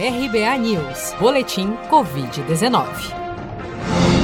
RBA News, Boletim Covid-19.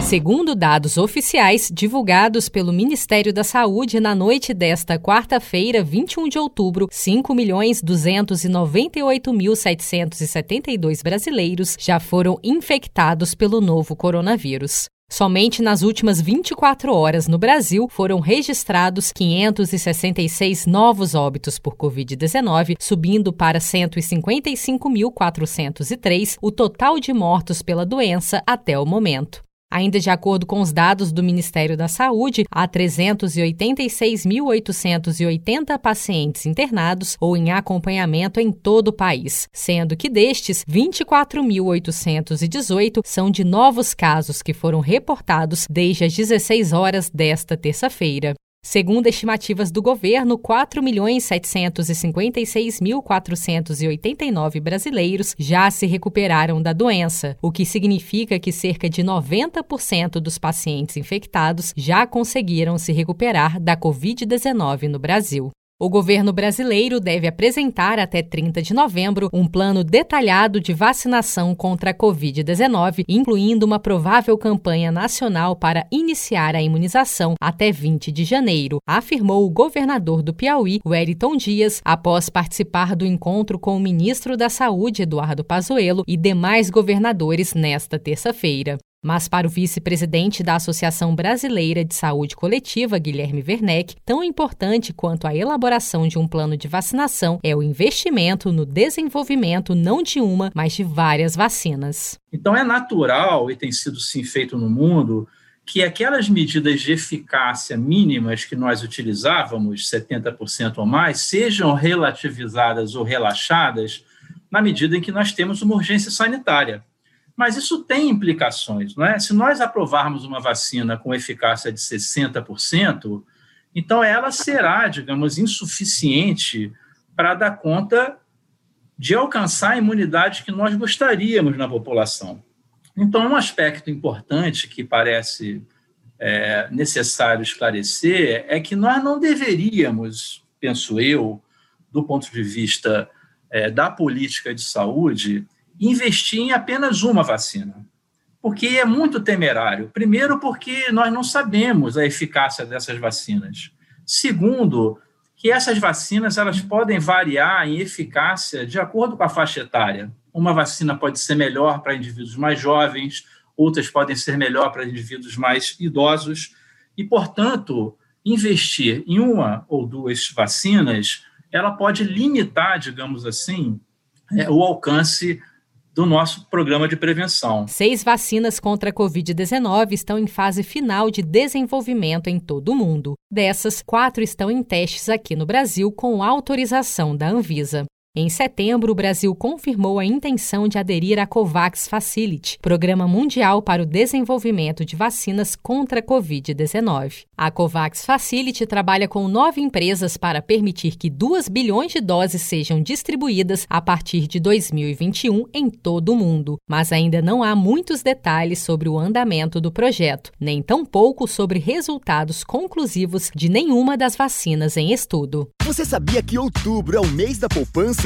Segundo dados oficiais divulgados pelo Ministério da Saúde na noite desta quarta-feira, 21 de outubro, 5.298.772 brasileiros já foram infectados pelo novo coronavírus. Somente nas últimas 24 horas no Brasil foram registrados 566 novos óbitos por Covid-19, subindo para 155.403 o total de mortos pela doença até o momento. Ainda de acordo com os dados do Ministério da Saúde, há 386.880 pacientes internados ou em acompanhamento em todo o país, sendo que destes, 24.818 são de novos casos que foram reportados desde as 16 horas desta terça-feira. Segundo estimativas do governo, 4.756.489 brasileiros já se recuperaram da doença, o que significa que cerca de 90% dos pacientes infectados já conseguiram se recuperar da Covid-19 no Brasil. O governo brasileiro deve apresentar até 30 de novembro um plano detalhado de vacinação contra a Covid-19, incluindo uma provável campanha nacional para iniciar a imunização até 20 de janeiro, afirmou o governador do Piauí, Wellington Dias, após participar do encontro com o ministro da Saúde, Eduardo Pazuello, e demais governadores nesta terça-feira. Mas para o vice-presidente da Associação Brasileira de Saúde Coletiva, Guilherme Werneck, tão importante quanto a elaboração de um plano de vacinação é o investimento no desenvolvimento não de uma, mas de várias vacinas. Então é natural, e tem sido sim feito no mundo, que aquelas medidas de eficácia mínimas que nós utilizávamos, 70% ou mais, sejam relativizadas ou relaxadas na medida em que nós temos uma urgência sanitária. Mas isso tem implicações, não é? Se nós aprovarmos uma vacina com eficácia de 60%, então ela será, digamos, insuficiente para dar conta de alcançar a imunidade que nós gostaríamos na população. Então, um aspecto importante que parece é, necessário esclarecer é que nós não deveríamos, penso eu, do ponto de vista é, da política de saúde, investir em apenas uma vacina, porque é muito temerário. Primeiro, porque nós não sabemos a eficácia dessas vacinas. Segundo, que essas vacinas elas podem variar em eficácia de acordo com a faixa etária. Uma vacina pode ser melhor para indivíduos mais jovens, outras podem ser melhor para indivíduos mais idosos, e, portanto, investir em uma ou duas vacinas, ela pode limitar, digamos assim, é, o alcance do nosso programa de prevenção. Seis vacinas contra a Covid-19 estão em fase final de desenvolvimento em todo o mundo. Dessas, quatro estão em testes aqui no Brasil com autorização da Anvisa. Em setembro, o Brasil confirmou a intenção de aderir à COVAX Facility, Programa Mundial para o Desenvolvimento de Vacinas contra a Covid-19. A COVAX Facility trabalha com nove empresas para permitir que 2 bilhões de doses sejam distribuídas a partir de 2021 em todo o mundo. Mas ainda não há muitos detalhes sobre o andamento do projeto, nem tampouco sobre resultados conclusivos de nenhuma das vacinas em estudo. Você sabia que outubro é o mês da poupança?